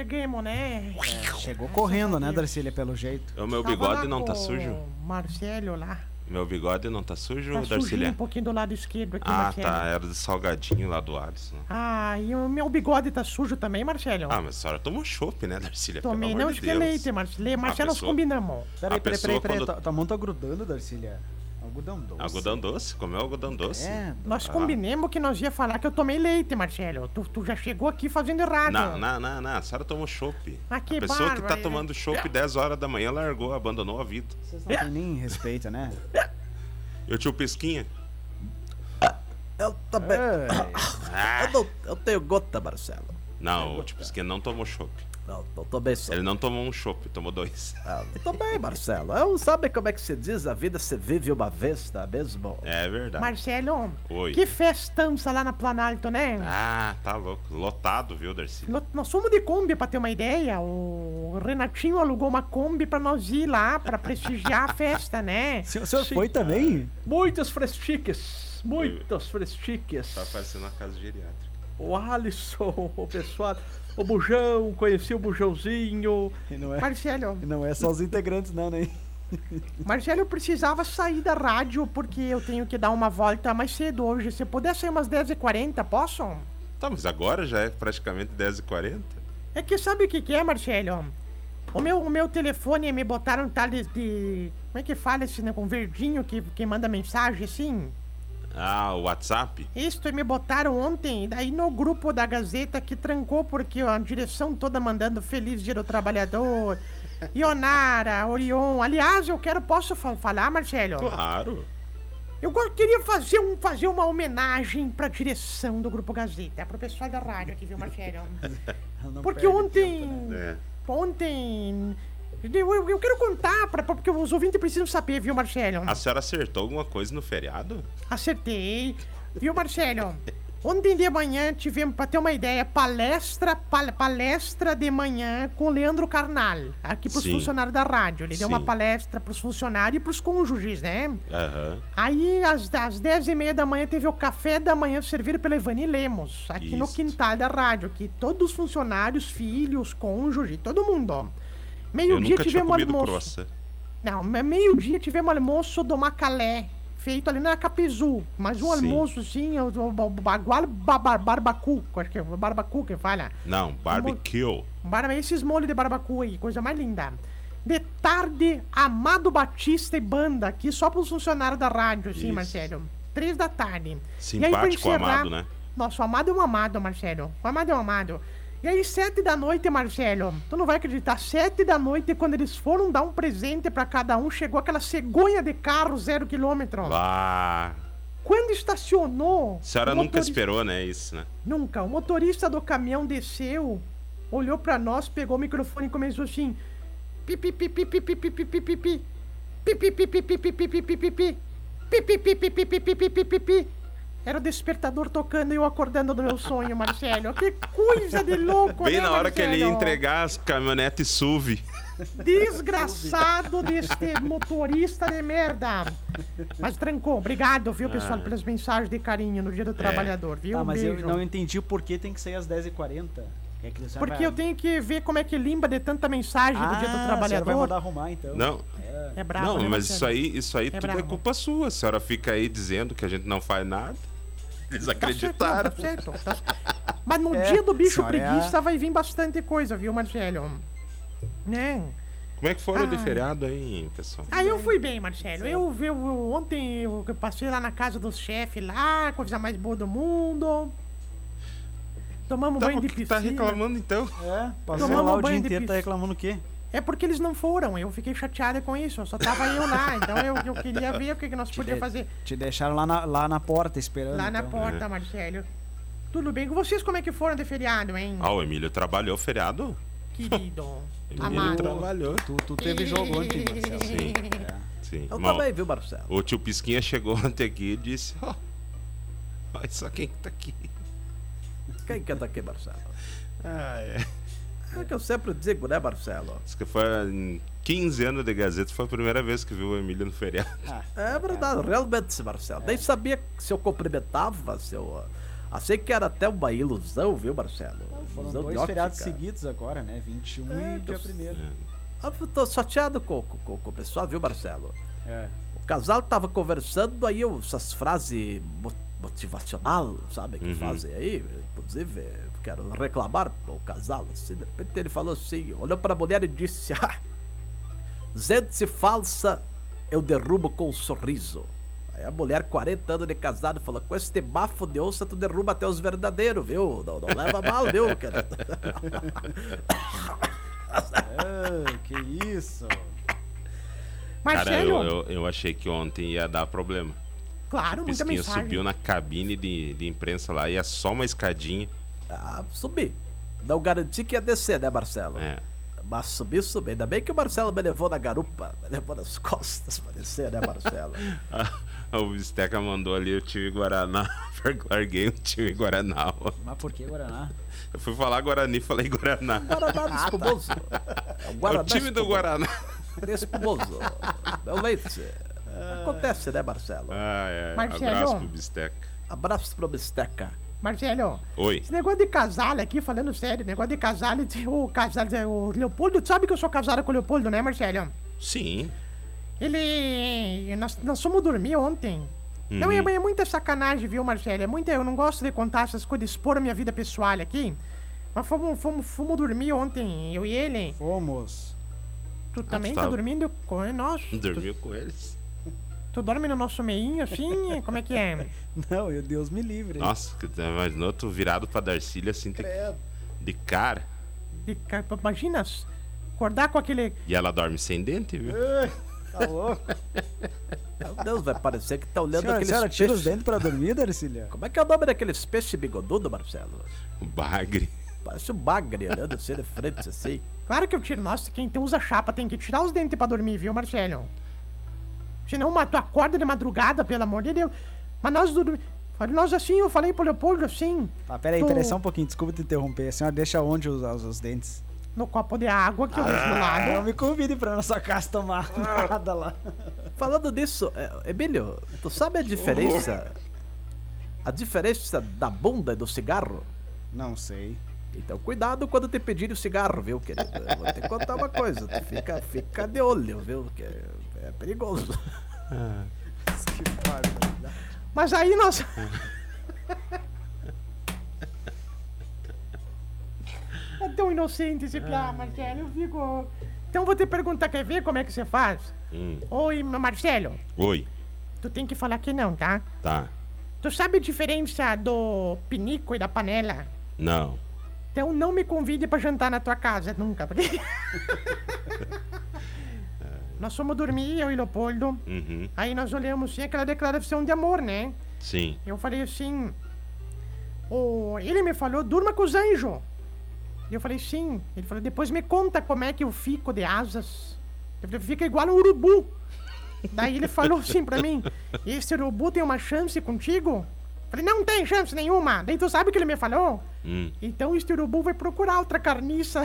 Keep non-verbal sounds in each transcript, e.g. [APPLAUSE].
Cheguemos, né? Chegou correndo, né, Darcília, pelo jeito. O meu bigode não tá sujo? o Marcelo lá. Meu bigode não tá sujo, Tá Darcília? um pouquinho do lado esquerdo aqui, Ah, Marcelo. tá. Era do salgadinho lá do Alisson. Ah, e o meu bigode tá sujo também, Marcelo? Ah, mas a senhora tomou chopp, né, Darcília? Tomei, Pelo não de isso que é Deus. leite, Marcelo. Marcelo, nós pessoa- combinamos. Peraí, peraí, peraí, peraí. quando- Tua, tua mão tá grudando, Darcília. Algodão doce. Algodão doce? Comeu algodão doce? É. Nós Ah. combinamos que nós ia falar que eu tomei leite, Marcelo. Tu, tu já chegou aqui fazendo errado. Não, não, não, não. A senhora tomou chopp. Ah, que a pessoa que tá bárbaro. tomando chopp 10 horas da manhã largou, abandonou a vida. Vocês não têm nem respeito, né? Eu tio Pesquinha. Eu também. Ah, Eu, não, eu tenho gota, Marcelo. não, o tio Pesquinha não tomou chopp. Não, eu também sou. Ele não tomou um chopp, tomou dois. Ah, Eu também, Marcelo. Eu sabe como é que se diz? A vida se vive uma vez, tá mesmo? É verdade. Marcelo, Oi. que festança lá na Planalto, né? Ah, tá louco. Lotado, viu, Darcy? Lo- Nós fomos de Kombi, pra ter uma ideia. O Renatinho alugou uma Kombi pra nós ir lá, pra prestigiar a festa, né? o senhor, foi também? Muitas freschiques, muitas freschiques. Tá parecendo uma casa geriátrica. O Alisson, o pessoal, o Bujão, conheci o Bujãozinho. E não é, Marcelo, e não é só os integrantes, não, né? [LAUGHS] Marcelo, eu precisava sair da rádio porque eu tenho que dar uma volta mais cedo hoje. Se puder sair umas 10h40, posso? Tá, mas agora já é praticamente 10h40. É que sabe o que, que é, Marcelo? O meu, o meu telefone me botaram tal de, de. Como é que fala esse né, com verdinho que, que manda mensagem assim? Ah, o WhatsApp? Isto, e me botaram ontem, daí no grupo da Gazeta que trancou porque a direção toda mandando Feliz Dia do Trabalhador, [LAUGHS] Ionara, Orion. Aliás, eu quero, posso fa- falar, Marcelo? Claro. Eu queria fazer, um, fazer uma homenagem pra direção do Grupo Gazeta, pro pessoal da rádio aqui, viu, Marcelo? [LAUGHS] Porque ontem. tempo, né? É. Ontem. Eu, eu- quero contar, pra, porque os ouvintes precisam saber, viu, Marcelo? A senhora acertou alguma coisa no feriado? Acertei. Viu, Marcelo? Ontem de manhã tivemos, pra ter uma ideia, palestra, pal- palestra de manhã com o Leandro Carnal, aqui pros Sim. funcionários da rádio. Ele deu uma Sim. palestra pros funcionários e pros cônjuges, né? Aham. Aí, às, às 10 e meia da manhã, teve o café da manhã servido pela Ivani Lemos, aqui no Isso. quintal da rádio, que todos os funcionários, filhos, cônjuges, todo mundo, ó. Meio-dia tivemos almoço. croissant. Não, me- meio-dia tivemos almoço do Macalé, feito ali na Capizu. Mas um Sim. almoço, sim, o, o, o bagual ba- barbacu, acho que é barbacu que fala. Não, barbecue. Barba, esses molhos de barbacu aí, coisa mais linda. De tarde, Amado Batista e banda, aqui só pros funcionários da rádio, assim, Isso. Marcelo. Três da tarde. E aí, Simpático encerrar- amado, né? Nossa, o amado é um amado, Marcelo. O amado é um amado. E aí, sete da noite, Marcelo, tu não vai acreditar, sete da noite, quando eles foram dar um presente pra cada um, chegou aquela cegonha de carro zero quilômetro. Ah, Quando estacionou... a senhora o nunca motorista- esperou, né? Isso, né? Nunca. O motorista do caminhão desceu, olhou pra nós, pegou o microfone e começou assim... Pi, pi, pi, pi, pi, pi, pi, pi, pi, pi, pi. Pi, pi, pi, pi, pi, pi, pi, pi, pi, pi, pi. Pi, pi, pi, pi, pi, pi, pi, pi, pi, pi, pi. Era o despertador tocando e eu acordando do meu sonho, Marcelo. Que coisa de louco, Bem né, na hora que ele ia Marcelo? entregar as caminhonetes SUV. Desgraçado deste motorista de merda. Mas trancou. Obrigado, viu, pessoal, pelas mensagens de carinho no Dia do Trabalhador, viu? Ah, mas eu beijo. não entendi por que tem que sair às 10h40. É Porque vai- eu tenho que ver como é que limpa de tanta mensagem do Dia do Ah, Trabalhador. vai mandar arrumar, então. Não, É bravo, não, né, mas Marcelo? isso aí, isso aí tudo é bravo. culpa sua. A senhora fica aí dizendo que a gente não faz nada. Eles Tá certo, acreditaram. tá certo, tá- Mas no É, dia do bicho é preguiça vai vir bastante coisa, viu, Marcelo? Né? Como é que foram de Ai. feriado aí, pessoal? Ah, eu fui bem, Marcelo. Eu, eu, eu- ontem eu passei lá na casa dos chefes lá, coisa mais boa do mundo. Tomamos Tá, banho o de que piscina. tá reclamando então? É, passou Tomamos lá o dia banho de inteiro, tá piscina. reclamando o quê? É porque eles não foram, eu fiquei chateada com isso, só tava eu lá, então eu, eu queria ver o que, que nós podíamos fazer Te deixaram lá na, lá na porta esperando. lá na então. porta, Marcelo. Tudo bem com vocês? Como é que foram de feriado, hein? Ah, o Emílio trabalhou feriado? Querido. [LAUGHS] Emílio amado. trabalhou. Tu, tu teve jogo ontem, [LAUGHS] Marcelo. Sim, É. sim. Eu Mal- também, viu, Marcelo? O tio Pisquinha chegou [LAUGHS] ontem aqui e disse: Ó, olha só quem que tá aqui. Quem que tá aqui, Marcelo? Ah, é. É que eu sempre digo, né, Marcelo? Diz que foi em 15 anos de Gazeta, foi a primeira vez que viu o Emílio no feriado. [LAUGHS] É verdade, realmente, Marcelo. Nem sabia se eu cumprimentava, se eu. Achei que era até uma ilusão, viu, Marcelo? Foram Ilusão de dois feriados seguidos agora, né? 21 É, e dia tô- 1 Ah, eu tô chateado com, com, com- o pessoal, viu, Marcelo? É. O casal tava conversando, aí eu, essas frases motivacional, sabe, que Uhum. fazem aí. Inclusive, eu quero reclamar o casal, assim. De repente ele falou assim, olhou pra mulher e disse, [LAUGHS] ah, gente falsa eu derrubo com um sorriso. Aí a mulher, 40 anos de casado, falou, com este bafo de onça tu derruba até os verdadeiros, viu? Não, não leva mal, viu, [LAUGHS] querido? Ah, que isso? Cara, eu, eu, eu achei que ontem ia dar problema. Claro, O muita Pisquinha mensagem. subiu na cabine de, de imprensa lá, ia só uma escadinha. Ah, subi. Não garanti que ia descer, né, Marcelo? É. Mas subi, subi. Ainda bem que o Marcelo me levou na garupa, me levou nas [LAUGHS] costas pra descer, né, Marcelo? [LAUGHS] o Bisteca mandou ali o time Guaraná. [LAUGHS] Larguei o time Guaraná. Mas por que Guaraná? Eu fui falar Guarani, falei Guaraná. Guaraná espumoso. É o É o Guaraná time do espumoso. Guaraná. Espumoso. É o leite. Acontece, né, Marcelo? Ah, é. Marcelo. Abraço pro Bisteca. Abraço pro Bisteca. Marcelo, Oi. esse negócio de casal aqui, falando sério, negócio de casal, o casal, o Leopoldo, tu sabe que eu sou casado com o Leopoldo, né, Marcelo? Sim. Ele. Nós, nós fomos dormir ontem. Não, é, Uhum. é muita sacanagem, viu, Marcelo? É muita, eu não gosto de contar essas coisas, expor a minha vida pessoal aqui. Mas fomos, fomos, fomos dormir ontem, eu e ele. Fomos. Tu também tá. tá dormindo com nós? Dormiu com eles. Tu dorme no nosso meinho assim? Como é que é? [LAUGHS] Não, eu Deus me livre. Nossa, que- imaginou tu virado pra Darcília assim, de, de cara. De ca- Imagina acordar com aquele. E ela dorme sem dente, viu? Tá [LAUGHS] louco? Meu Deus, vai parecer que tá olhando Senhora, aqueles senhora, tira os dentes pra dormir, Darcília? Como é que é o nome daqueles peixes bigodudo, Marcelo? O bagre. Parece um bagre olhando assim de frente, assim. Claro que eu tiro. Nossa, quem usa chapa tem que tirar os dentes pra dormir, viu, Marcelo? Senão uma, tu acorda de madrugada, pelo amor de Deus. Mas nós dormimos. Nós assim, eu falei pro Leopoldo assim. Tá, pera aí, Tu- pera aí, só um pouquinho, desculpa te interromper. A senhora deixa onde os, os, os dentes? No copo de água que eu deixo do Não lado. me convide pra nossa casa tomar nada lá. Falando nisso, é, Emílio, tu sabe a diferença? A diferença da bunda e do cigarro? Não sei. Então cuidado quando te pedirem o cigarro, viu, querido? Eu vou te contar uma coisa, fica, fica de olho, viu? Que é, é perigoso. Barbaridade. [LAUGHS] Mas aí nós. é tão inocente esse piá, Marcelo. Eu fico. Então vou te perguntar, quer ver como é que você faz? Hum. Oi, Marcelo. Oi. Tu tem que falar que não, tá? Tá. Tu sabe a diferença do pinico e da panela? Não. Então não me convide pra jantar na tua casa nunca, porque. [LAUGHS] nós fomos dormir, eu e Leopoldo. Uhum. Aí nós olhamos assim aquela declaração de amor, né? Sim. Eu falei assim. O... Ele me falou, durma com os anjos. E eu falei, sim. Ele falou, depois me conta como é que eu fico de asas. Eu falei, fica igual um urubu. Daí ele falou assim pra mim: [LAUGHS] Esse urubu tem uma chance contigo? Falei, não tem chance nenhuma. Daí tu sabe o que ele me falou? Hum. Então este urubu vai procurar outra carniça.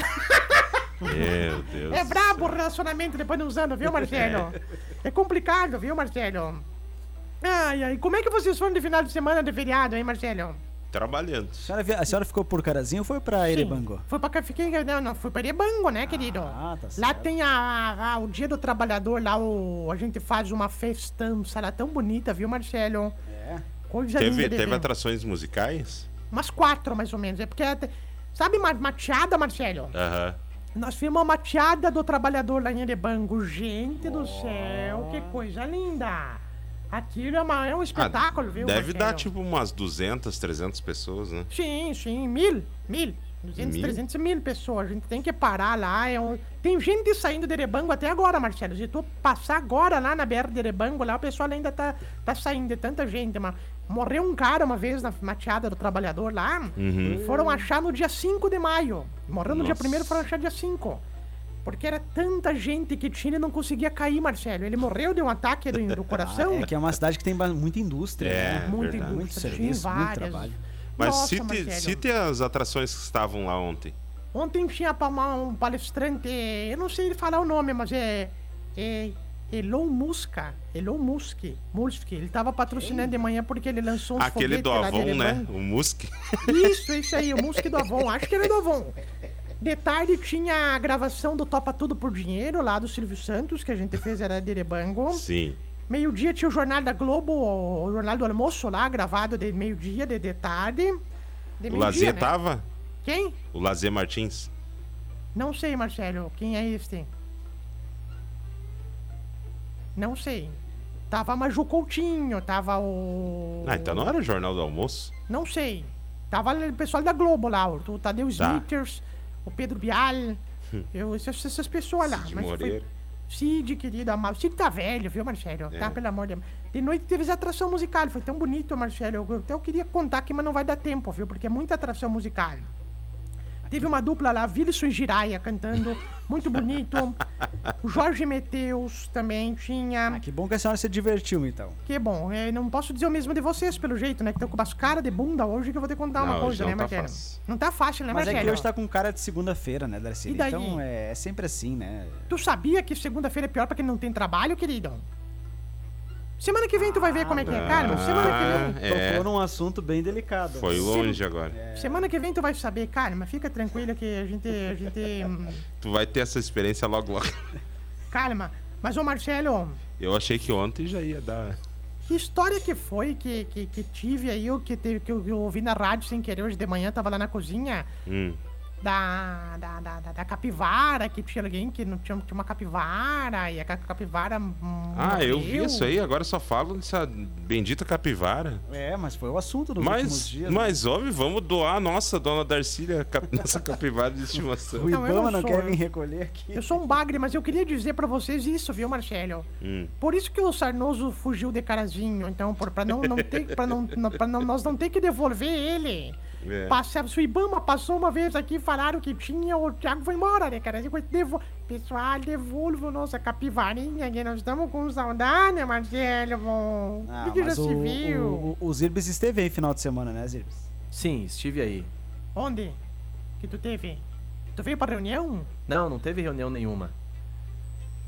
Meu [LAUGHS] Deus. É brabo o relacionamento depois de uns anos, viu, Marcelo? [LAUGHS] É complicado, viu, Marcelo? Ai, ai, como é que vocês foram de final de semana de feriado, hein, Marcelo? Trabalhando. A senhora, a senhora ficou por Carazinho ou foi pra Erebango? Sim, Foi pra fiquei, não, não, foi pra Erebango, né, querido? Ah, tá Lá certo. tem a, a- o dia do trabalhador, lá o, a gente faz uma festança lá tão bonita, viu, Marcelo? É. Teve, teve atrações musicais? Umas quatro, mais ou menos. É porque, até- sabe ma- mateada, Marcelo? Aham. Nós fizemos uma mateada do trabalhador lá em Erebango. Gente do céu, que coisa linda! Aquilo é, uma- é um espetáculo, viu, Ah, Deve dar Marcelo? tipo umas 200, 300 pessoas, né? Sim, sim, mil, mil. 200, Mil? 300 mil pessoas. A gente tem que parar lá. É um... Tem gente saindo de Erebango até agora, Marcelo. Se tu passar agora lá na BR de Erebango, lá o pessoal ainda tá, tá saindo. É tanta gente. Uma, Morreu um cara uma vez na mateada do trabalhador lá. Uhum. Foram achar no dia 5 de maio. Morreu no dia Nossa. 1 foram achar dia 5. Porque era tanta gente que tinha e não conseguia cair, Marcelo. Ele morreu de um ataque do, do [LAUGHS] coração. É que é uma cidade que tem muita indústria. É, né? Muita verdade. Muito indústria, serviço, tinha muito várias. trabalho. Mas Nossa, cite, Marcelo. cite as atrações que estavam lá ontem. Ontem tinha um palestrante, eu não sei falar o nome, mas é. é Elon Musk. Elon Musk. Musk. Ele tava patrocinando de manhã porque ele lançou uns Aquele do Avon, né? O Musk. Isso, isso aí, o Musk do Avon. Acho que era do Avon. De tarde tinha a gravação do Topa Tudo por Dinheiro, lá do Silvio Santos, que a gente fez, era de Erebango. Sim. Meio-dia tinha o Jornal da Globo, o Jornal do Almoço lá, gravado de meio-dia, de, de tarde. De O Lazer né? tava? Quem? O Lazer Martins? Não sei, Marcelo. Quem é este? Não sei. Tava Maju Coutinho, tava o. Ah, então não era o Jornal do Almoço? Não sei. Tava o pessoal da Globo lá, o Tadeu Tá. Smithers, o Pedro Bial. Eu, essas, essas pessoas lá. Cid mas foi- Moreira. Cid, querido, amado. Cid tá velho, viu, Marcelo? É. Tá, pelo amor de Deus. De noite teve essa atração musical, foi tão bonito, Marcelo. Eu, eu até eu queria contar aqui, mas não vai dar tempo, viu? Porque é muita atração musical. Teve uma dupla lá, Wilson e Jiraya cantando, muito bonito. O Jorge Meteus também tinha. Ah, que bom que a senhora se divertiu, então. Que bom, é, não posso dizer o mesmo de vocês, pelo jeito, né? Que estão com umas caras de bunda hoje que eu vou ter que contar uma Não, coisa, hoje né, não tá Marcelo? fácil. Não tá fácil, né, Mas é Marcelo? que hoje tá com cara de segunda-feira, né, Darcy? E? Então é, é sempre assim, né? Tu sabia que segunda-feira é pior pra quem não tem trabalho, querido? Semana que vem tu vai ver como é que é, Carlos. Semana que vem. É, Tocou num assunto bem delicado. foi longe agora. Semana que vem tu vai saber, calma, fica tranquilo que a gente. A gente. hum, Tu vai ter essa experiência logo logo. calma. Mas, ô Marcelo, Eu achei que ontem já ia dar. que história que foi que, que, que tive aí, o que, teve, que eu, que eu ouvi na rádio sem querer hoje de manhã, tava lá na cozinha, Hum. Da, da, da, da- da capivara, que tinha alguém que não tinha, tinha uma capivara, e a ca- capivara. Ah, eu vi isso aí, agora só falo dessa bendita capivara. É, mas foi o assunto dos últimos Mas, dias. né? mas homem, vamos doar a nossa dona Darcília, cap- nossa [LAUGHS] capivara de estimação. O Não, eu Ibama não não, sou, quer vir recolher aqui. Eu sou um bagre, mas eu queria dizer pra vocês isso, viu, Marcelo? Hum. Por isso que o Sarnoso fugiu de carazinho, então, por, pra, não, não ter, pra, não, não- pra não, nós não ter que devolver ele. É. Passa, se o Ibama passou uma vez aqui, falaram que tinha, o Thiago foi embora, né, cara? Devo... Pessoal, devolva nossa capivarinha, que nós estamos com saudade, Marcelo. Bom, Ah, que que já mas se o, viu? o, o, o Zirbis esteve aí final de semana, né, Zirbis? Sim, estive aí. Onde? Que tu teve? Tu veio pra reunião? Não, não teve reunião nenhuma.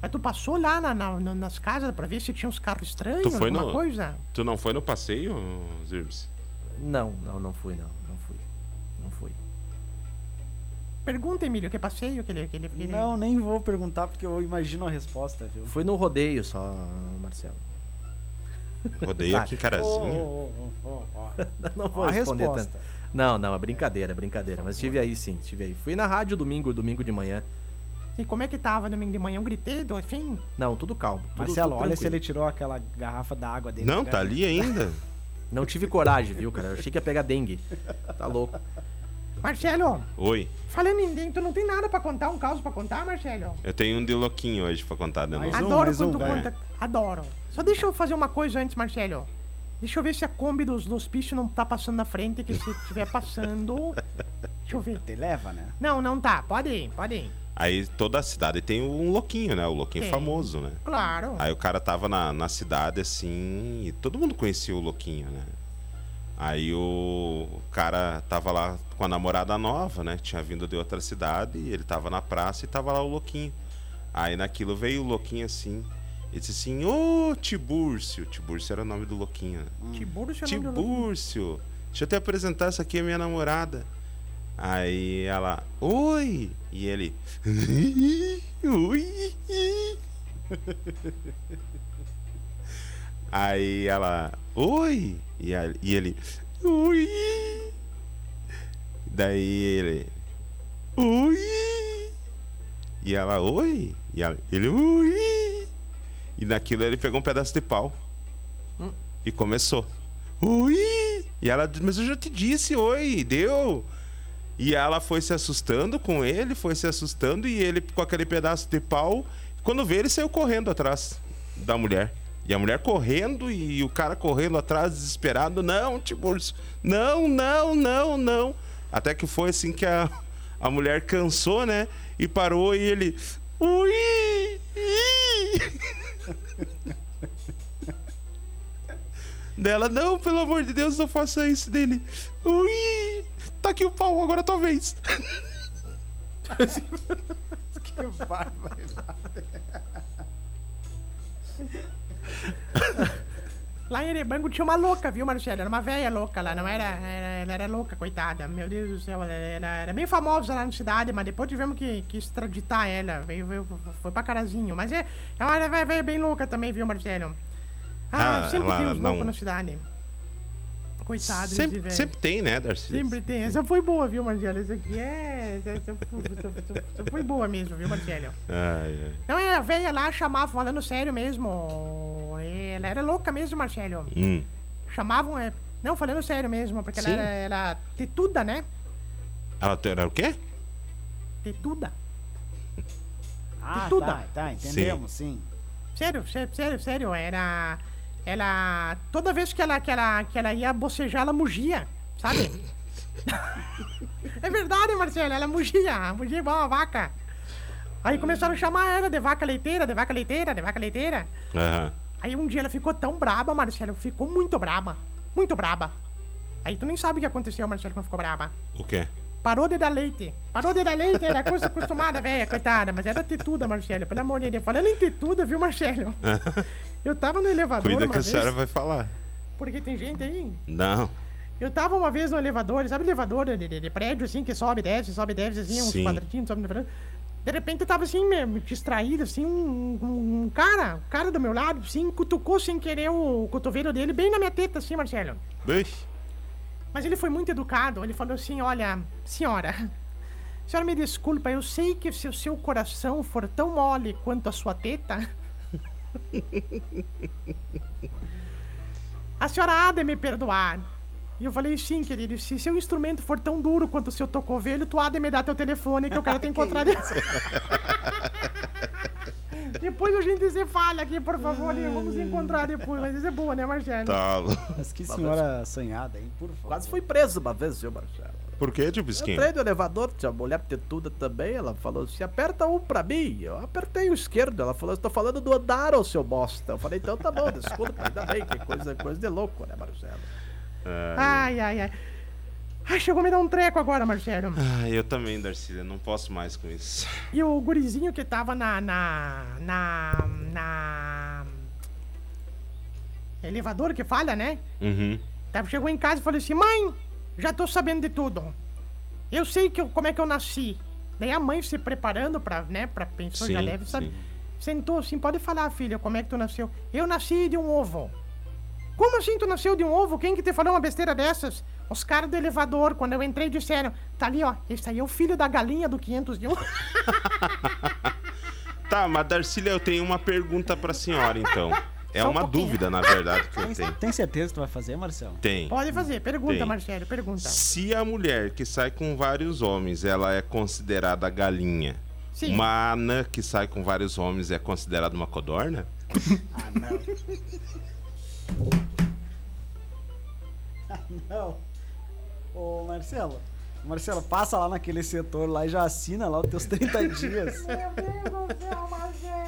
Mas tu passou lá na, na- na- nas casas pra ver se tinha uns carros estranhos, Tu foi alguma no- coisa? Tu não foi no passeio, Zirbs? Não, não, não fui, não. Fui. Pergunta, Emílio, que passeio que ele... Que ele, que ele... Não, nem vou perguntar porque eu imagino a resposta, viu? Fui no rodeio só, Marcelo. Rodeio aqui, Ô, carazinho. [LAUGHS] Não vou A responder resposta. tanto. Não, não, é brincadeira, é brincadeira. Mas estive aí sim, estive aí. Fui na rádio domingo, domingo de manhã. E como é que tava domingo de manhã? Eu gritei, do fim. Não, tudo calmo. Tudo, Marcelo, tudo olha se tranquilo. ele tirou aquela garrafa d'água dele. Não, da tá garganta. ali ainda. Não tive coragem, viu, cara? Eu achei que ia pegar dengue. Tá louco. Marcelo, Oi. falando em dentro, tu não tem nada pra contar, um caso pra contar, Marcelo? Eu tenho um de louquinho hoje pra contar Mais um, Adoro mais quando um, conta. Adoro. Só deixa eu fazer uma coisa antes, Marcelo. Deixa eu ver se a Kombi dos, dos bichos não tá passando na frente, que se estiver passando. [LAUGHS] Deixa eu ver. Te leva, né? Não, não tá. Pode ir, pode ir. Aí toda a cidade tem um louquinho, né? O louquinho Tem. famoso, né? Claro. Aí o cara tava na, na cidade assim e todo mundo conhecia o louquinho, né? Aí o cara tava lá com a namorada nova, né? Tinha vindo de outra cidade e ele tava na praça e tava lá o louquinho. Aí naquilo veio o louquinho assim. E disse assim: Ô Tibúrcio. Tibúrcio era o nome do louquinho, né? Tiburcio é o nome do louco. Tibúrcio, deixa eu te apresentar, essa aqui é minha namorada. Aí ela, oi! E ele, [LAUGHS] oi! [LAUGHS] Aí ela, oi! E, a- e ele, oi! Daí ele, oi! E ela, oi! E ela, ele, oi! E naquilo ele pegou um pedaço de pau e começou. Oi! E ela mas eu já te disse, oi, deu. E ela foi se assustando com ele, foi se assustando, e ele com aquele pedaço de pau. Quando vê, ele saiu correndo atrás da mulher. E a mulher correndo e o cara correndo atrás, desesperado. Não, Tiburcio, não, não, não, não. Até que foi assim que a, a mulher cansou, né? E parou e ele. Ui! ih." Dela, não, pelo amor de Deus, não faça isso dele. Ui! Tá aqui o pau, agora é tua vez. [LAUGHS] Que bárbaro. Lá em Erebango tinha uma louca, viu, Marcelo? Era uma velha louca lá, não era, era- Ela era louca, coitada. Meu Deus do céu, ela era, era bem famosa lá na cidade, mas depois tivemos que, que extraditar ela. Veio, veio, foi pra carazinho. Mas é, é uma velha velha bem louca também, viu, Marcelo? Ah, Ah, sempre ela uns loucos na cidade. Coitado Sempre, velho. sempre tem, né, Darcy? Sempre tem. Essa foi boa, viu, Marcelo? Essa aqui é. Essa, essa foi- essa- essa foi boa mesmo, viu, Marcelo? Ai, ai. Não, é, a velha lá chamava, falando sério mesmo. Ela era louca mesmo, Marcelo. Hum. Chamavam, é. Não, falando sério mesmo, porque ela Sim. era, era tetuda, né? Ela era o quê? Tetuda. Ah, tudo. tá, tá, entendemos, sim. Sério, sério, sério, sério. Era. Ela. Toda vez que ela, que ela, que ela ia bocejar, ela mugia, sabe? [LAUGHS] é verdade, Marcelo, ela mugia. Mugia igual uma vaca. Aí começaram a chamar ela de vaca leiteira, de vaca leiteira, de vaca leiteira. Aham. Aí um dia ela ficou tão braba, Marcelo, ficou muito braba. Muito braba. Aí tu nem sabe o que aconteceu, Marcelo, quando ficou braba. O quê? Parou de dar leite. Parou de dar leite, era coisa acostumada, velha, coitada. Mas era tetuda, Marcelo, pelo amor de Deus. Falando em tetuda, viu, Marcelo? [LAUGHS] Eu tava no elevador Cuida que a senhora vai falar. porque tem gente aí. Não. Eu tava uma vez no elevador, sabe elevador de, de- de prédio, assim, que sobe, desce, sobe, desce, assim, uns Sim. quadradinhos, sobe, desce. De repente eu tava assim, mesmo, distraído, assim, um, um- um cara, um cara do meu lado, assim, cutucou sem querer o cotovelo dele bem na minha teta, assim, Marcelo. Ixi. Mas ele foi muito educado. Ele falou assim: Olha, senhora, senhora me desculpa, eu sei que se o seu coração for tão mole quanto a sua teta. [LAUGHS] a senhora há de me perdoar. E eu falei: Sim, querido, se seu instrumento for tão duro quanto o seu tocovelho, tu há de me dar teu telefone que eu quero [LAUGHS] te encontrar. [LAUGHS] depois a gente se fala aqui, por favor, e vamos encontrar depois. Mas isso é boa, né, Marcelo? Tá. Mas que senhora assanhada, hein? Por favor. Quase fui preso uma vez, viu, Marcelo? Por quê, tio Eu Bisquinho? entrei no elevador, tinha uma mulher tetuda também, ela falou assim, aperta um pra mim. Eu apertei o esquerdo, ela falou, eu tô falando do andar, ô seu bosta. Eu falei, então tá bom, desculpa, ainda bem, que coisa, coisa de louco, né, Marcelo? Ai, ai, ai. Ai, chegou a me dar um treco agora, Marcelo. Ah, eu também, Darcy. Eu não posso mais com isso. E o gurizinho que tava na. na. na. na. elevador que falha, né? Uhum. Tava- Chegou em casa e falou assim: Mãe, já tô sabendo de tudo. Eu sei que eu- como é que eu nasci. Daí a mãe se preparando pra, né, pra pensou, já deve saber. sim. Sentou assim: Pode falar, filha, como é que tu nasceu? Eu nasci de um ovo. Como assim tu nasceu de um ovo? Quem que te falou uma besteira dessas? Os caras do elevador, quando eu entrei, disseram: Tá ali, ó, esse aí é o filho da galinha do 501. [LAUGHS] Tá, mas Darcília, eu tenho uma pergunta pra senhora, então. É Só um uma pouquinho. dúvida, na verdade, que eu tenho. Tem certeza que tu vai fazer, Marcelo? Tem. Pode fazer, pergunta, Tem. Marcelo, pergunta. Se a mulher que sai com vários homens, ela é considerada galinha, Sim. uma anã que sai com vários homens é considerada uma codorna? [LAUGHS] Ah, não. Não. Ô, Marcelo. Marcelo, passa lá naquele setor lá e já assina lá os teus 30 [LAUGHS] dias. Meu Deus do céu, Marcelo!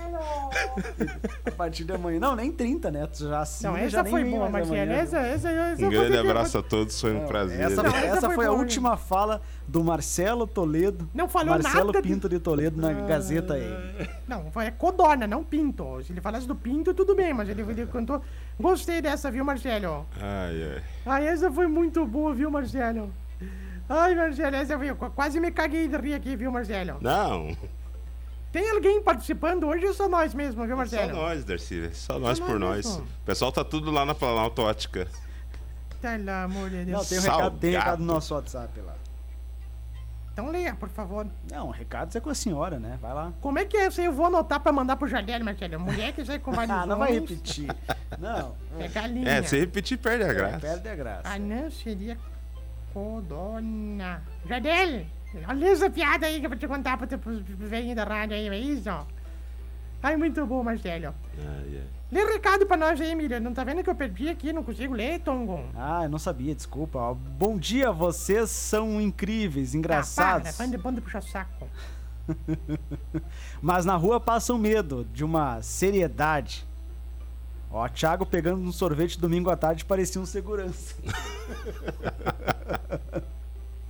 A partir de amanhã. Não, nem 30, né? Tu já assina Não, já essa nem foi boa, Marcelo. Essa, essa, essa Um grande abraço a todos, foi um Não, prazer. Essa, Não, essa essa foi foi a última fala do Marcelo Toledo. Não falou Marcelo nada de- Pinto de Toledo na Gazeta aí. Não, foi é codorna, não pinto. Se ele falasse do pinto, tudo bem, mas ele, ele cantou. Gostei dessa, viu, Marcelo? Ai, ai. Ai, essa foi muito boa, viu, Marcelo? Ai, Marcelo, essa eu Quase me caguei de rir aqui, viu, Marcelo? Não, Tem alguém participando hoje ou só nós mesmo, viu, só Marcelo? nós, Darcy. Só nós por nós nós. mesmo. O pessoal tá tudo lá na Planalto Ótica. Pelo amor de Deus. Não, tem um recado, tem recado no nosso WhatsApp lá. Então leia, por favor. Não, recados é com a senhora, né? Vai lá. Como é que é? isso aí? Eu vou anotar pra mandar pro Jardim, Marcelo. Mulher que sai com [LAUGHS] vários Ah, não vai repetir. Não. É galinha. É, se repetir, perde a graça. Perde a graça. Ah, não seria codona. Jardel, olha essa piada aí que eu vou te contar pro teu pros velhinhos da rádio aí, é isso? Ai, muito bom, Marcelo. Ai, ai. Lê recado pra nós aí, Miriam. Não tá vendo que eu perdi aqui? Não consigo ler, Tongo? Ah, eu não sabia, desculpa. Bom dia, vocês são incríveis, Ah, engraçados. para, banda, banda puxa saco. [LAUGHS] Mas na rua passam medo de uma seriedade. Ó, Thiago pegando um sorvete domingo à tarde parecia um segurança. [LAUGHS]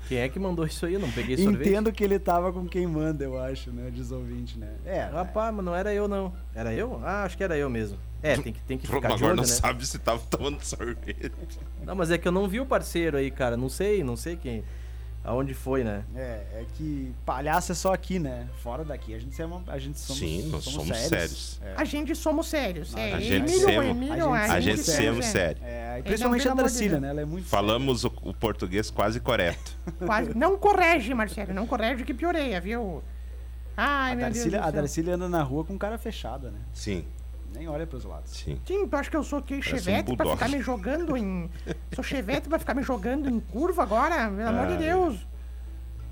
Quem é que mandou isso aí? Eu não peguei sorvete. Entendo que ele tava com quem manda, eu acho, né? Diz ouvinte, né? É, Rapaz, mas não era eu não. Era eu? Ah, acho que era eu mesmo. É, tem que, tem que ficar de olho, não né? sabe se tava tomando sorvete. Não, mas é que eu não vi o parceiro aí, cara. Não sei, não sei quem. Aonde foi, né? é, é que palhaço é só aqui, né? Fora daqui. A gente, é uma, a gente somos, Sim, nós somos sérios. É. A gente somos sérios. É, A gente semos- Emílio, a gente somos somos sério. É, principalmente pelo a Darcília, né? Ela é muito Falamos o, o português quase correto. [LAUGHS] Quase. Não corrige, Marcelo. Não corrige que pioreia, viu? Ai, A meu Deus Darcília, a. Darcília anda na rua com cara fechada, né? Sim, Nem olha pros lados. sim. Sim, tu acha que eu sou que um chevette pra bulldog. ficar me jogando em. Sou chevette pra ficar me jogando em curva agora? Pelo amor de Ai. Deus.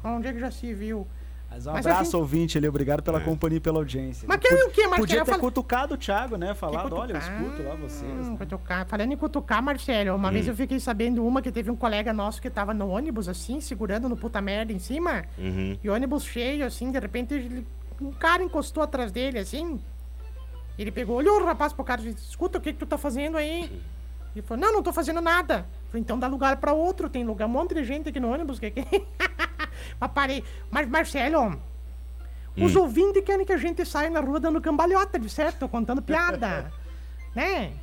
Onde é que já se viu? Mas um Mas abraço, gente- ouvinte, ele. Obrigado pela É. companhia e pela audiência. Mas quer o quê, Marcelo? Podia ter Fala- cutucado o Thiago, né? Falado, Que olha, eu escuto lá vocês. Hum, né? cutucar. Falando em cutucar, Marcelo, uma vez eu fiquei sabendo uma que teve um colega nosso que tava no ônibus, assim, segurando no puta merda em cima. Uhum. E o ônibus cheio, assim, de repente ele- um cara encostou atrás dele, assim. Ele pegou, olhou o rapaz pro cara e disse, escuta, o que que tu tá fazendo aí? Ele falou, não, não tô fazendo nada. Eu falei, então dá lugar pra outro, tem lugar, um monte de gente aqui no ônibus. Que... que-" [LAUGHS] Mas parei. Mas, Marcelo, os ouvintes querem que a gente saia na rua dando cambalhota, de certo? Contando piada, [LAUGHS] né?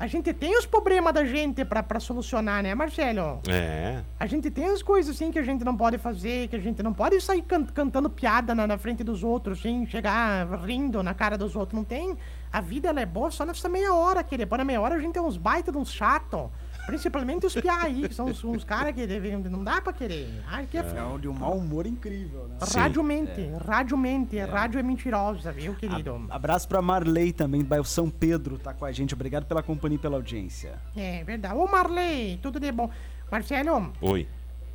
A gente tem os problemas da gente pra, pra solucionar, né, Marcelo? É. A gente tem as coisas assim que a gente não pode fazer, que a gente não pode sair can- cantando piada na, na frente dos outros, assim, chegar rindo na cara dos outros. Não tem. A vida ela é boa só nessa meia hora, que depois na meia hora a gente tem uns baita de uns chato. Principalmente os piá aí, que são uns, uns caras que devem, não dá pra querer. Ai, que é, É um de um mau humor incrível, né? Rádio mente, rádio mente, rádio é mentirosa, viu, querido? Abraço pra Marley também, do bairro São Pedro, tá com a gente. Obrigado pela companhia e pela audiência. É verdade. Ô Marley, tudo de bom. Marcelo, Oi.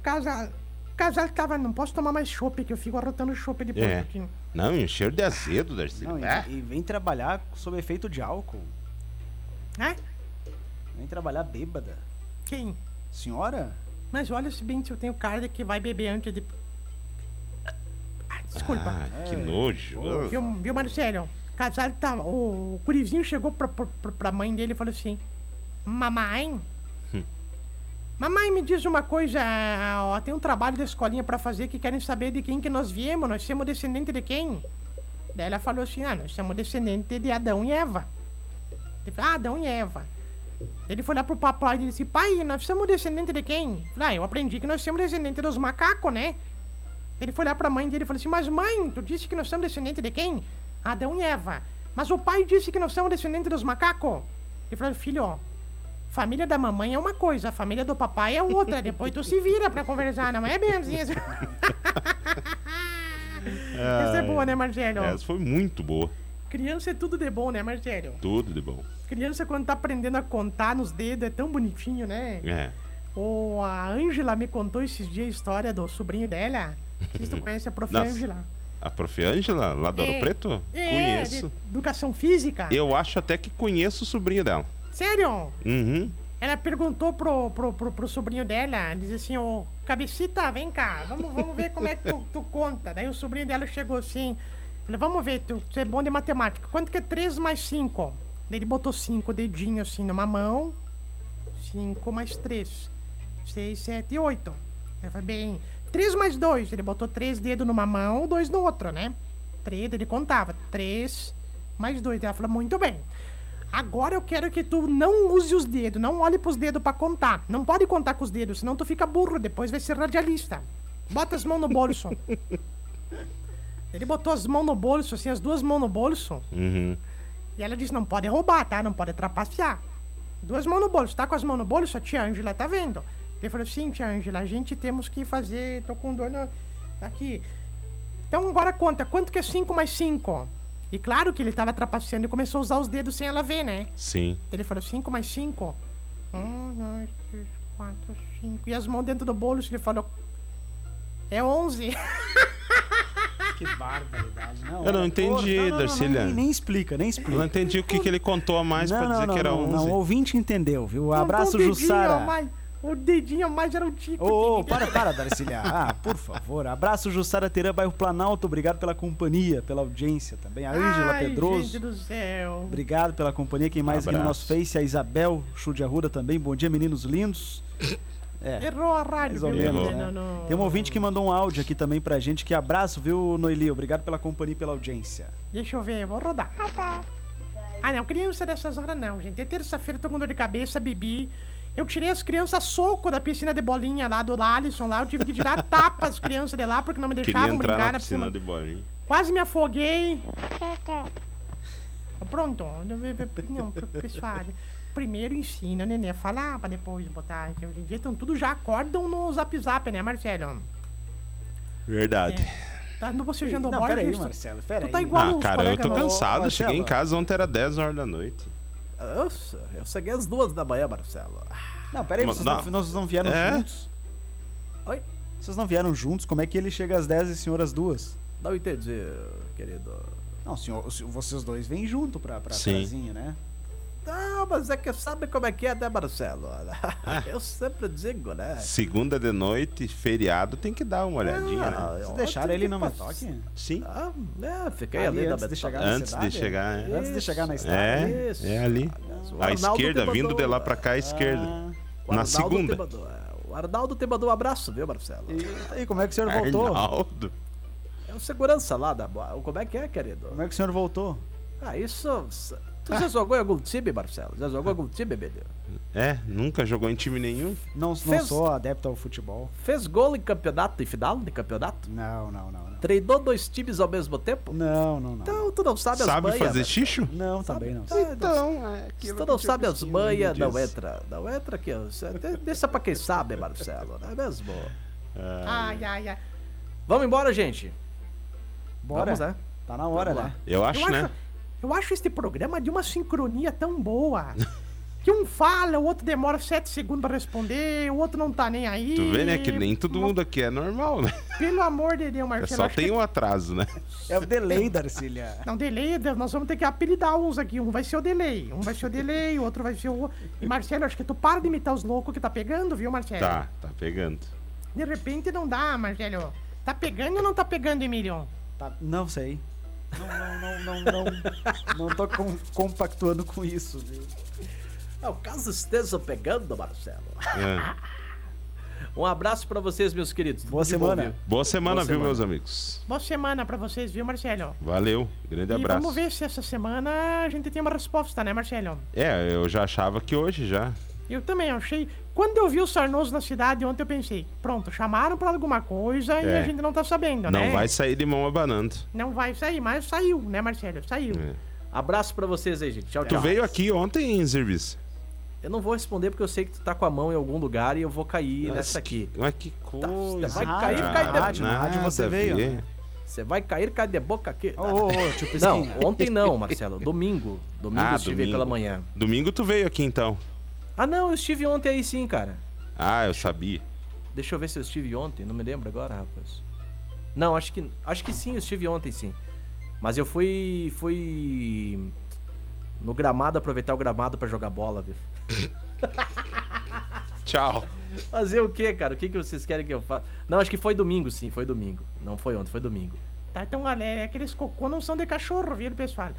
casal. Casal tava. Não posso tomar mais chopp, que eu fico arrotando chopp depois É. aqui. Não, e um cheiro de azedo, Darcy. Não, e, Ah, e vem trabalhar sob efeito de álcool. Né? Vem trabalhar bêbada. Quem? Senhora? Mas olha se bem se eu tenho cara que vai beber antes de. Ah, desculpa. Ah, que nojo. Viu, viu, Marcelo? Casal tá. O, o gurizinho chegou pra, pra, pra- mãe dele e falou assim: Mamãe? Mamãe, me diz uma coisa, ó, tem um trabalho da escolinha pra fazer que querem saber de quem que nós viemos, nós somos descendente de quem? Daí ela falou assim, ah, nós somos descendente de Adão e Eva. Ele falou, ah, Adão e Eva. Ele foi lá pro papai e disse, pai, nós somos descendente de quem? Ah, eu aprendi que nós somos descendente dos macacos, né? Ele foi lá pra mãe dele e falou assim, mas mãe, tu disse que nós somos descendente de quem? Adão e Eva. Mas o pai disse que nós somos descendente dos macacos. Ele falou, filho, ó, família da mamãe é uma coisa, a família do papai é outra. Depois tu se vira pra conversar, não é bem assim. [LAUGHS] Essa é boa, né, Marcelo? Essa foi muito boa. Criança é tudo de bom, né, Marcelo? Tudo de bom. Criança, quando tá aprendendo a contar nos dedos, é tão bonitinho, né? É. Ô, a Ângela me contou esses dias a história do sobrinho dela. Não sei se tu [LAUGHS] conhece a prof. Ângela. A prof. Ângela, lá do Ouro É. Preto? É, Conheço. educação física. Eu acho até que conheço o sobrinho dela. Sério? Uhum. Ela perguntou pro, pro, pro, pro sobrinho dela, diz assim, ô, cabecita, vem cá, vamos, vamos ver como é que tu, tu conta. Daí o sobrinho dela chegou assim, falou, vamos ver, tu, tu é bom de matemática, quanto que é 3 mais 5? Daí ele botou cinco dedinhos assim numa mão, 5 mais 3, 6, 7, 8. Ele falou, bem, 3 mais 2, ele botou três dedos numa mão, dois no outro, né? 3, ele contava, 3 mais 2. Ela falou, muito bem. Agora eu quero que tu não use os dedos, não olhe pros dedos pra contar. Não pode contar com os dedos, senão tu fica burro, depois vai ser radialista. Bota as mãos no bolso. [LAUGHS] Ele botou as mãos no bolso, assim, as duas mãos no bolso. Uhum. E ela disse, não pode roubar, tá? Não pode trapacear. Duas mãos no bolso, tá com as mãos no bolso? A tia Ângela tá vendo. Ele falou, sim, tia Ângela, a gente temos que fazer, tô com dor na... aqui. Então agora conta, quanto que é 5 mais 5? E claro que ele tava trapaceando e começou a usar os dedos sem ela ver, né? Sim. Ele falou 5 mais 5. 1, 2, 3, 4, 5. E as mãos dentro do bolso, ele falou. É 11. [LAUGHS] Que barbaridade. Não, Eu não olha, entendi, não, não, não, Darcília. nem, nem explica, nem Eu explica. não entendi o que, que ele contou a mais pra dizer que era não, 11. Não, o ouvinte entendeu, viu? Abraço, Não, o dedinho Jussara. a mais- O dedinho a mais era o Tico. Ô, ô, para, para, Darcília. [LAUGHS] Ah, por favor. Abraço, Jussara Terã, bairro Planalto. Obrigado pela companhia, pela audiência também. A Ângela Ai, Pedroso. gente do céu. Obrigado pela companhia. Quem mais aqui no nosso Face? A Isabel Chu de Arruda também. Bom dia, meninos lindos. É. Errou a rádio, Mais ou viu? menos, Não, né? não. Tem um ouvinte que mandou um áudio aqui também pra gente. Que abraço, viu, Noeli? Obrigado pela companhia e pela audiência. Deixa eu ver, vou rodar. Ah, não, criança dessas horas não, gente. É terça-feira, tô com dor de cabeça, bebi. Eu tirei as crianças a soco da piscina de bolinha lá do Alisson lá. Eu tive que tirar [LAUGHS] tapa as crianças de lá porque não me Queria deixavam entrar brincar na na piscina piscina. de bolinha. Quase me afoguei. [LAUGHS] Pronto. Não, pessoal. Primeiro ensina o neném a falar pra depois botar. que Hoje em dia estão tudo já acordam no zap zap, né, Marcelo? Verdade. Tá no bocejando Não, Borges, peraí, tu- Marcelo. Peraí. Tu tá igual Ah, cara, eu tô nossos. cansado. Marcelo. Cheguei em casa ontem, era 10 horas da noite. Eu, eu cheguei às duas da manhã, Marcelo. Não, peraí, Mas vocês não. não, vocês não vieram É? juntos? Oi? Vocês não vieram juntos? Como é que ele chega às 10 e o senhor às duas? Não entendi, querido. Não, senhor, vocês dois vêm junto pra, pra Sim. casinha, né? Não, mas é que sabe como é que é, né, Marcelo? Ah. [LAUGHS] Eu sempre digo, né? Segunda de noite, feriado, tem que dar uma olhadinha, né? Ah, Vocês ontem deixaram ele que no passou- Metoque? Sim. Ah, é, fiquei Ali ali, antes na de chegar Antes de cidade? chegar, é. Antes de chegar na estrada? É, Isso. é ali. À esquerda, vindo de lá pra cá, à esquerda. Ah, Na segunda. o Arnaldo te mandou um abraço, viu, Marcelo? e, e como é que o senhor voltou? Arnaldo. É o segurança lá da. Como é que é, querido? Como é que o senhor voltou? Ah, isso. Tu já jogou em algum time, Marcelo? Já jogou em algum time, menino? É, nunca jogou em time nenhum. Não, não Fez- sou adepto ao futebol. Fez gol em campeonato, em final de campeonato? Não, não, não, não. Treinou dois times ao mesmo tempo? Não, não, não. Então tu não sabe, as Sabe manhas. fazer Marcelo. xixo? Não, também não. Ah, Então, é Se tu não sabe as manhas, não entra. Não entra aqui. ó. De- Deixa pra quem sabe, Marcelo, não é mesmo? Ai, ai, ai. Vamos embora, gente. Bora. Vamos, né? Tá na hora, Vamos lá. né? Eu acho, Eu né? Eu acho este programa de uma sincronia tão boa. [LAUGHS] Que um fala, o outro demora sete segundos pra responder, o outro não tá nem aí. Tu vê, né? Que nem todo mundo aqui é normal, né? Pelo amor de Deus, É Marcelo. só acho tem que- um atraso, né? É o delay, Darcília. [LAUGHS] Não, delay, nós vamos ter que apelidar uns aqui. Um vai ser o delay, um vai ser o delay, o outro vai ser o. E Marcelo, acho que tu para de imitar os loucos que tá pegando, viu, Marcelo? Tá, tá pegando. De repente não dá, Marcelo. Tá pegando ou não tá pegando, Emílio? Tá, não sei. Não, não, não, não, não. Não tô com- compactuando com isso, viu? É, o caso esteja pegando, Marcelo. É. Um abraço pra vocês, meus queridos. Boa bom, semana. viu? Boa semana, Boa viu, semana. meus amigos? Boa semana pra vocês, viu, Marcelo? Valeu, grande E abraço. vamos ver se essa semana a gente tem uma resposta, né, Marcelo? É, eu já achava que hoje já. Eu também achei. Quando eu vi o Sarnoso na cidade ontem, eu pensei, pronto, chamaram pra alguma coisa e É. a gente não tá sabendo, Não né? vai sair de mão abanando. Não vai sair, mas saiu, né, Marcelo? Saiu. É. Abraço pra vocês aí, gente. Tchau, Tu tchau. veio aqui ontem em serviço. Eu não vou responder porque eu sei que tu tá com a mão em algum lugar e eu vou cair Nossa, nessa aqui. Mas que coisa. vai Ah, cair, cai de- rádio, na rádio você veio. né? Você vai cair, cai de boca aqui. Ô, ô, tio Não, ontem não, Marcelo. Domingo. Domingo Ah, eu estive domingo. pela manhã. Domingo tu veio aqui então. Ah, não, eu estive ontem aí sim, cara. Ah, eu sabia. Deixa eu ver se eu estive ontem, não me lembro agora, rapaz. Não, acho que acho que sim, eu estive ontem sim. Mas eu fui fui no gramado aproveitar o gramado pra jogar bola, viu? [LAUGHS] Tchau. Fazer o quê, cara? O que que vocês querem que eu faça? Não, acho que foi domingo, sim, foi domingo. Não foi ontem, foi domingo. Tá, então, galera, aqueles cocô não são de cachorro, viu, pessoal?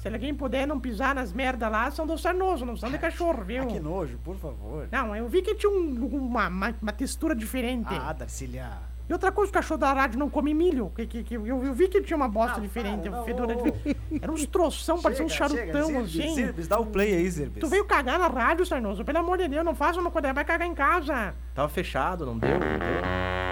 Se alguém puder não pisar nas merda lá, são do Sarnoso, não são de cachorro, viu? Ah, que nojo, por favor. Não, eu vi que tinha um- uma, uma, uma textura diferente. Ah, Darcília. E outra coisa, o cachorro da rádio não come milho. Que, que, que, eu, eu vi que tinha uma bosta diferente, para, não, fedora ô, diferente. Era uns troção, [LAUGHS] parecia um charutão, Zirbis, assim. Zirbis, dá o play aí, Zirbis. Tu veio cagar na rádio, Sarnoso? Pelo amor de Deus, não faça uma coisa, vai cagar em casa. Tava fechado, não deu, não deu.